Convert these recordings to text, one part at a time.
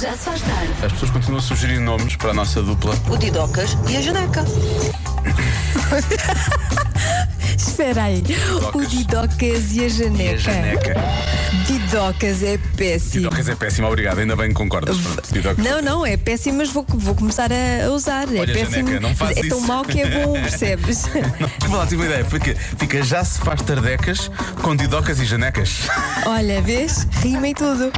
Já se faz tarde. As pessoas continuam a sugerir nomes para a nossa dupla. O Didocas e a Janeca. Espera aí. O Didocas e a E a Janeca. Janeca. Didocas é péssimo. Didocas é péssimo, obrigado. Ainda bem que concordas. Pronto, Didocas. Não, não, é péssimo, mas vou, vou começar a usar. é Olha, péssimo. Janeca, não faz é tão isso. mau que é bom, percebes? Vou lá, tive uma ideia. Fica, fica já se faz tardecas com Didocas e Janecas. Olha, vês? Rima e tudo.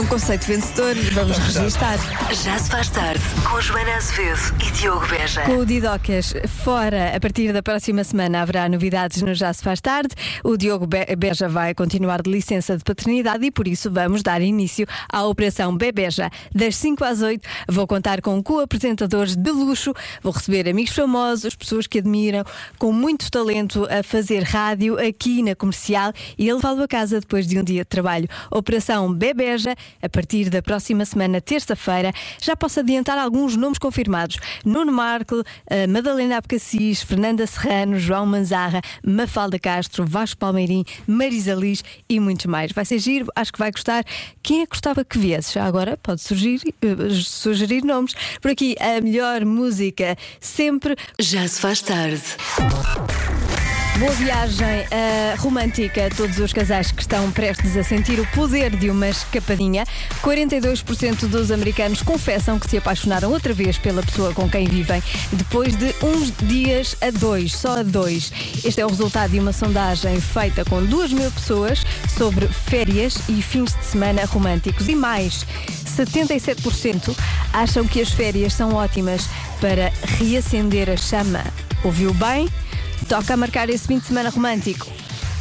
Um conceito vencedor, vamos registar. Já se faz tarde. Com Joana Azevedo e Diogo Beja. Com o Didocas fora, a partir da próxima semana haverá novidades no Já Se Faz Tarde. O Diogo Be- Beja vai continuar de licença de paternidade e por isso vamos dar início à Operação Bebeja. Das 5 às 8 vou contar com co-apresentadores de luxo, vou receber amigos famosos, pessoas que admiram, com muito talento a fazer rádio aqui na comercial e a levá-lo a casa depois de um dia de trabalho. Operação Bebeja, a partir da próxima semana, terça-feira, já posso adiantar alguns nomes confirmados: Nuno Marco, eh, Madalena Abcacis, Fernanda Serrano, João Manzarra, Mafalda Castro, Vasco Palmeirim, Marisa Liz e muitos mais. Vai ser giro, acho que vai gostar. Quem é que gostava que viesse? Já agora pode surgir, eh, sugerir nomes. Por aqui, a melhor música sempre Já se faz tarde. Boa viagem eh, romântica a todos os casais que estão prestes a sentir o poder de uma escapadinha. 42% dos americanos confessam que se apaixonaram outra vez pela pessoa com quem vivem depois de uns dias a dois, só a dois. Este é o resultado de uma sondagem feita com 2 mil pessoas sobre férias e fins de semana românticos. E mais, 77% acham que as férias são ótimas para reacender a chama. Ouviu bem? Toca a marcar esse fim de semana romântico.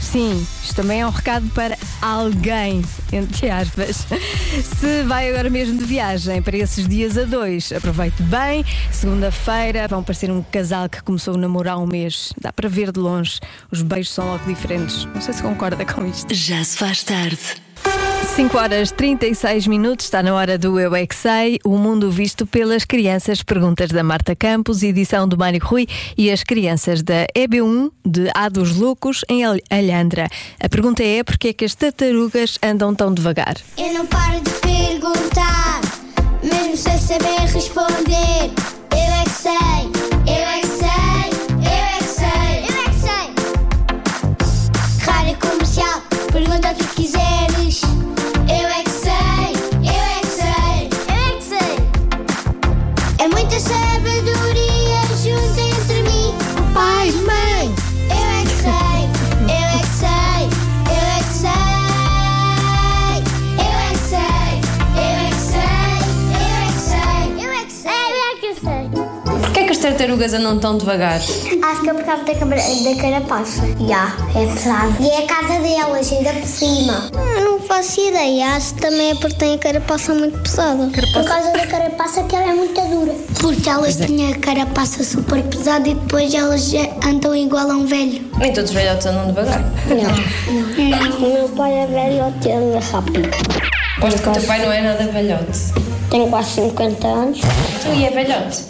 Sim, isto também é um recado para alguém, entre aspas. Se vai agora mesmo de viagem para esses dias a dois, aproveite bem. Segunda-feira vão parecer um casal que começou a namorar há um mês. Dá para ver de longe. Os beijos são logo diferentes. Não sei se concorda com isto. Já se faz tarde. 5 horas 36 minutos, está na hora do Eu é Que Sei, o mundo visto pelas crianças. Perguntas da Marta Campos, edição do Mário Rui e as crianças da EB1 de A dos Loucos em Al- Alhandra. A pergunta é: porquê é que as tartarugas andam tão devagar? Eu não paro de perguntar, mesmo sem saber responder. Eu é que sei, sabedoria junto entre mim, o pai e mãe. Eu é que sei, eu é que sei, eu é que sei. Eu é que sei, eu é que sei, eu é que sei, eu é que sei, eu é que sei. Porquê é que as tartarugas andam tão devagar? Acho que é por causa da, da carapaça. Já, é pesado. E é a casa delas, ainda por cima. Não faço ideia. Acho que também é porque tem a carapaça muito pesada. Por causa da carapaça que ela é muito dura. Porque elas têm a carapaça super pesada e depois elas andam igual a um velho. Nem todos os velhotes andam devagar. Não. O meu pai é velho e anda rápido. Aposto que o teu pai não é nada velhote. Tem quase 50 anos. Tu e é velhote?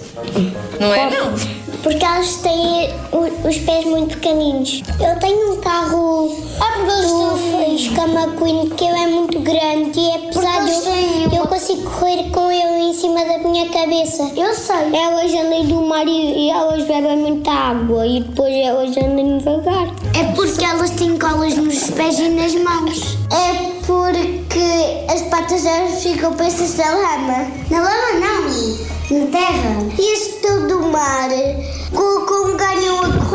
Não é? Não. Porque elas têm os pés muito pequeninos. Eu tenho um carro do Escama Queen que ele é muito grande e é pesado. Eu consigo correr com ele em cima da minha cabeça. Eu sei. Elas andam do mar e, e elas bebem muita água e depois elas andam devagar. É porque elas têm colas nos pés e nas mãos. É porque as patas delas ficam presas na lama. Na lama não na terra. E este do mar,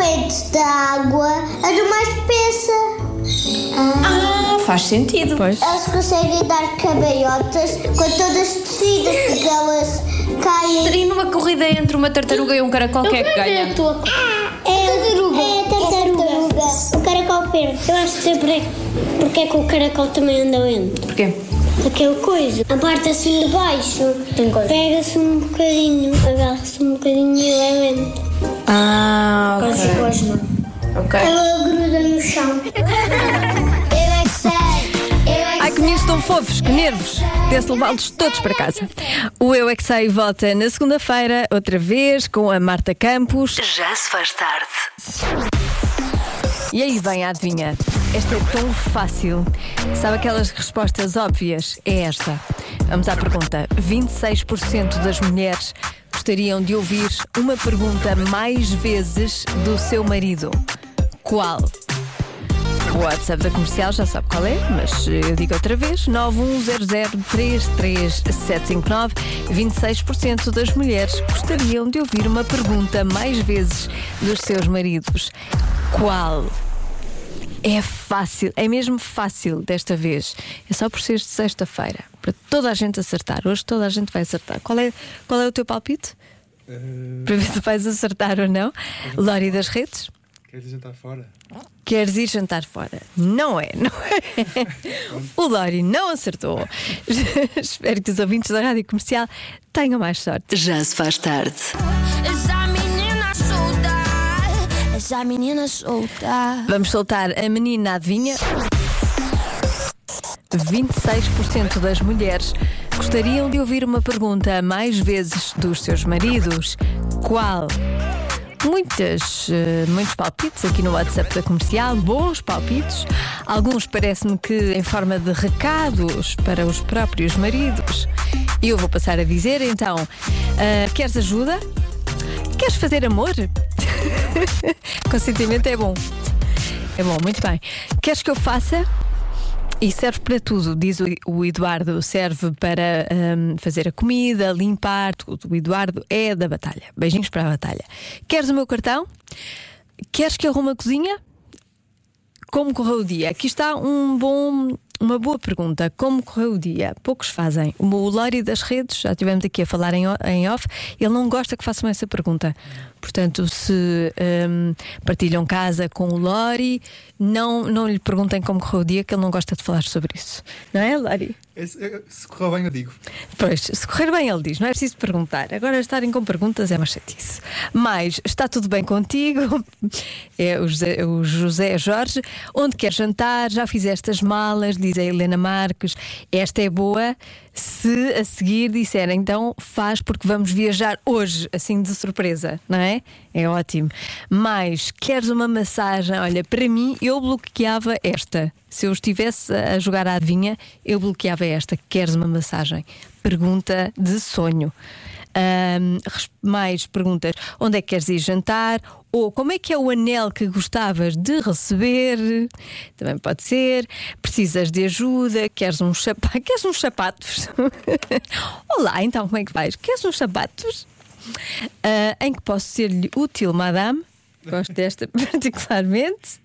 corrente da água, a do mais espessa. Ah. Ah, faz sentido. Pois. Elas conseguem dar cabeiotas com todas descidas, porque elas caem. E numa corrida entre uma tartaruga e um caracol, quem é que ganha? É a tartaruga. É a tartaruga. O caracol perde. Eu acho que sempre é porque é que o caracol também anda lento. Porquê? Aquela coisa, a parte assim de baixo, pega-se um bocadinho, agarra-se um bocadinho e é lento. Ah, Com ok. mãos. Ok. Ela gruda no chão. É é Ai, que meninos tão fofos, que nervos! Desse levá-los todos para casa. O Eu é que Sei volta na segunda-feira, outra vez, com a Marta Campos. Já se faz tarde. E aí vem a adivinha. Esta é tão fácil. Sabe aquelas respostas óbvias? É esta. Vamos à pergunta. 26% das mulheres gostariam de ouvir uma pergunta mais vezes do seu marido. Qual? O WhatsApp da comercial já sabe qual é, mas eu digo outra vez: 910033759. 26% das mulheres gostariam de ouvir uma pergunta mais vezes dos seus maridos. Qual? É fácil, é mesmo fácil desta vez. É só por ser de sexta-feira. Para toda a gente acertar. Hoje toda a gente vai acertar. Qual é, qual é o teu palpite? Para ver se vais acertar ou não. Lori das redes? Queres jantar fora? Queres ir jantar fora? Não é, não é. O Lori não acertou. Espero que os ouvintes da rádio comercial tenham mais sorte. Já se faz tarde. Essa menina solta. Vamos soltar a menina adivinha. 26% das mulheres gostariam de ouvir uma pergunta mais vezes dos seus maridos. Qual? Muitas, eh, muitos palpites aqui no WhatsApp da comercial, bons palpites. Alguns parece-me que em forma de recados para os próprios maridos. E eu vou passar a dizer então: ah, queres ajuda? Queres fazer amor? Consentimento é bom. É bom, muito bem. Queres que eu faça? E serve para tudo, diz o- Eduardo. Serve para hum, fazer a comida, limpar, tudo. O Eduardo é da batalha. Beijinhos para a batalha. Queres o meu cartão? Queres que arrume a cozinha? Como correu o dia? Aqui está um bom, uma boa pergunta. Como correu o dia? Poucos fazem. O Lori das redes, já estivemos aqui a falar em off, ele não gosta que façam essa pergunta. Portanto, se hum, partilham casa com o Lori, não, não lhe perguntem como correu o dia, que ele não gosta de falar sobre isso. Não é, Lori? Eh, Se correr bem, eu digo. Pois, se correr bem, ele diz, não é preciso perguntar. Agora, estarem com perguntas é uma chatice. Mas, está tudo bem contigo? É o José, o José Jorge. Onde quer jantar? Já fizeste as malas? Diz a Helena Marques. Esta é boa. Se a seguir disserem, então faz porque vamos viajar hoje, assim de surpresa, não é? É ótimo. Mas, queres uma massagem? Olha, para mim, eu bloqueava esta. Se eu estivesse a jogar à adivinha, eu bloqueava esta. Queres uma massagem? Pergunta de sonho. Res- mais perguntas: onde é que queres ir jantar? Ou como é que é o anel que gostavas de receber? Também pode ser. Precisas de ajuda? Queres uns sapatos? Queres uns sapatos? Olá, então como é que vais? Queres uns sapatos? Ah, em que posso ser-lhe útil, madame? Gosto desta particularmente.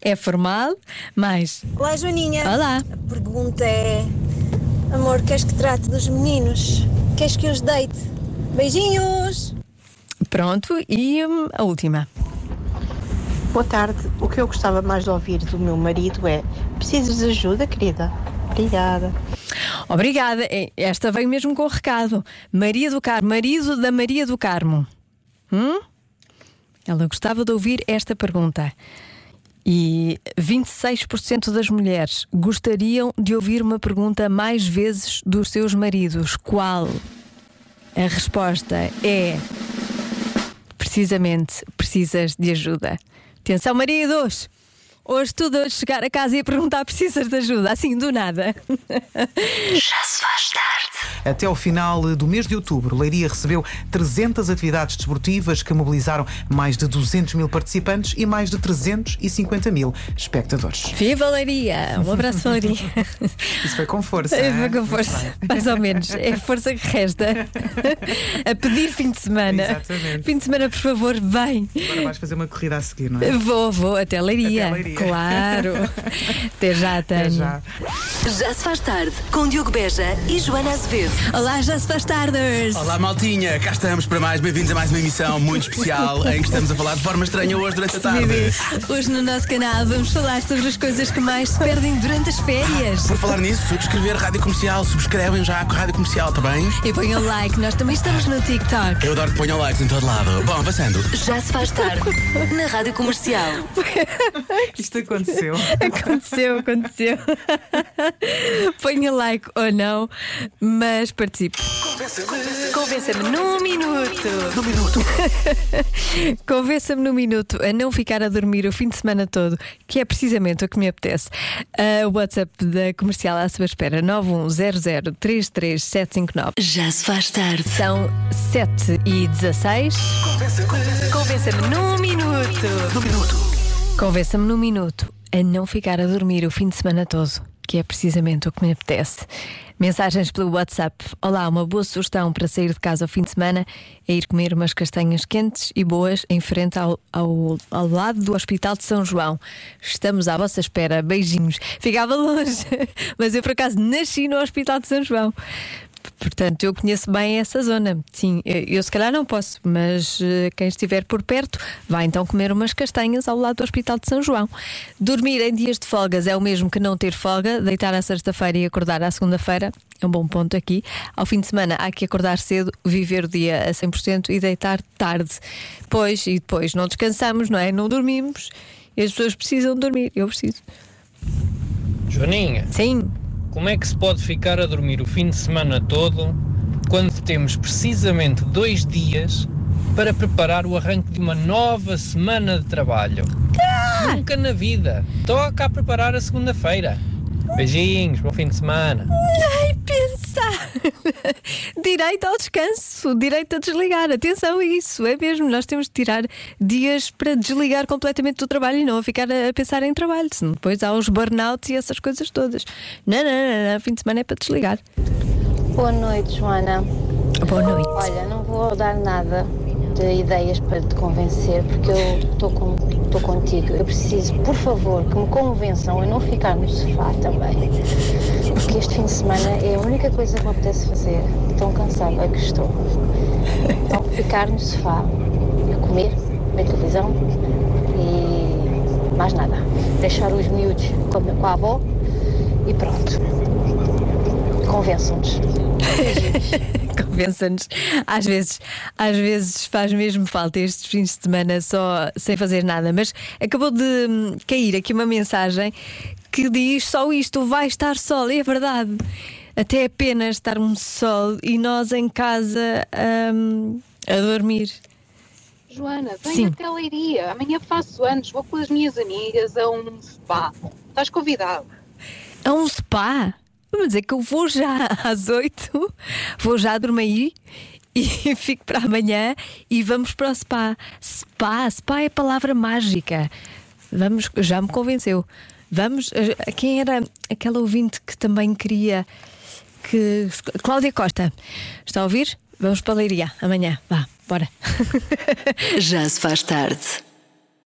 É formal, mas. Olá, Joaninha. Olá! A pergunta é: Amor, queres que trate dos meninos? Queres que os deite? Beijinhos! Pronto, e hum, a última. Boa tarde. O que eu gostava mais de ouvir do meu marido é: Precisas de ajuda, querida? Obrigada. Obrigada. Esta veio mesmo com o recado. Maria do Carmo, marido da Maria do Carmo. Hum? Ela gostava de ouvir esta pergunta. E 26% das mulheres gostariam de ouvir uma pergunta mais vezes dos seus maridos. Qual? A resposta é precisamente precisas de ajuda. Atenção, maridos! Hoje tudo a chegar a casa e perguntar precisas de ajuda, assim do nada. Já se faz tarde. Até ao final do mês de outubro, Leiria recebeu 300 atividades desportivas que mobilizaram mais de 200 mil participantes e mais de 350 mil espectadores. Viva Leiria! Um abraço, Leiria. Isso foi com força. É, foi com força, mais ou menos. É a força que resta. A pedir fim de semana. Exatamente. Fim de semana, por favor, vem. Agora vais fazer uma corrida a seguir, não é? Vou, vou, até Leiria. Até Leiria. Claro. Até já, Tânia. Até já. Já se faz tarde com Diogo Beja e Joana Azevedo. Olá, já se faz tardes. Olá, maltinha, cá estamos para mais. Bem-vindos a mais uma emissão muito especial em que estamos a falar de forma estranha hoje durante a tarde. Hoje no nosso canal vamos falar sobre as coisas que mais se perdem durante as férias. Por falar nisso, subscrever Rádio Comercial, subscrevem já com a Rádio Comercial, está bem? E ponham like, nós também estamos no TikTok. Eu adoro que ponham likes em todo lado. Bom, avançando. Já se faz tarde na Rádio Comercial. Isto aconteceu. Aconteceu, aconteceu. Ponha like ou não, mas manhãs, participe. Convença-me num minuto. Num minuto. Convença-me num minuto a não ficar a dormir o fim de semana todo, que é precisamente o que me apetece. A WhatsApp da comercial à sua espera, 910033759. Já se faz tarde. São 7 e 16. Convença-me num minuto. Num minuto. Convença-me num minuto a não ficar a dormir o fim de semana todo, que é precisamente o que me apetece. Mensagens pelo WhatsApp. Olá, uma boa sugestão para sair de casa ao fim de semana é ir comer umas castanhas quentes e boas em frente ao, ao, ao lado do Hospital de São João. Estamos à vossa espera. Beijinhos. Ficava longe, mas eu por acaso nasci no Hospital de São João. Portanto, eu conheço bem essa zona. Sim, eu, eu se calhar não posso, mas eh, quem estiver por perto vai então comer umas castanhas ao lado do Hospital de São João. Dormir em dias de folgas é o mesmo que não ter folga, deitar à sexta-feira e acordar à segunda-feira. É um bom ponto aqui. Ao fim de semana há que acordar cedo, viver o dia a 100% e deitar tarde. Pois, e depois não descansamos, não é? Não dormimos. E as pessoas precisam dormir. Eu preciso. Joaninha, Sim. Como é que se pode ficar a dormir o fim de semana todo quando temos precisamente dois dias para preparar o arranque de uma nova semana de trabalho? Nunca na vida. Toca a preparar a segunda-feira. Beijinhos, bom fim de semana. Ai, pensar! direito ao descanso, direito a desligar. Atenção a isso, é mesmo. Nós temos de tirar dias para desligar completamente do trabalho e não a ficar a pensar em trabalho. Senão depois há os burnouts e essas coisas todas. Não, não, não, não. Fim de semana é para desligar. Boa noite, Joana. Boa noite. Olha, não vou dar nada de ideias para te convencer, porque eu estou contigo. Eu preciso, por favor, que me convençam a não ficar no sofá também. Porque este fim de semana é a única coisa que me apetece fazer. Tão cansada que estou. Então, ficar no sofá, a comer, ver televisão e mais nada. Deixar os miúdos com a avó e pronto. Convençam-nos. Convença-nos. Às vezes, às vezes faz mesmo falta estes fins de semana só sem fazer nada. Mas acabou de hum, cair aqui uma mensagem que diz só isto: vai estar sol. E é verdade. Até é pena estar um sol e nós em casa hum, a dormir. Joana, vem Sim. até Leiria. Amanhã faço anos, vou com as minhas amigas a um spa. Estás convidado. A um spa? Vamos dizer que eu vou já às oito, vou já dormir e fico para amanhã e vamos para o spa. Spa, spa é palavra mágica. Vamos, já me convenceu. Vamos, eh, quem era aquela ouvinte que também queria que. Cláudia Costa, está a ouvir? Vamos para a Leiria amanhã. Vá, bora. Já se faz tarde.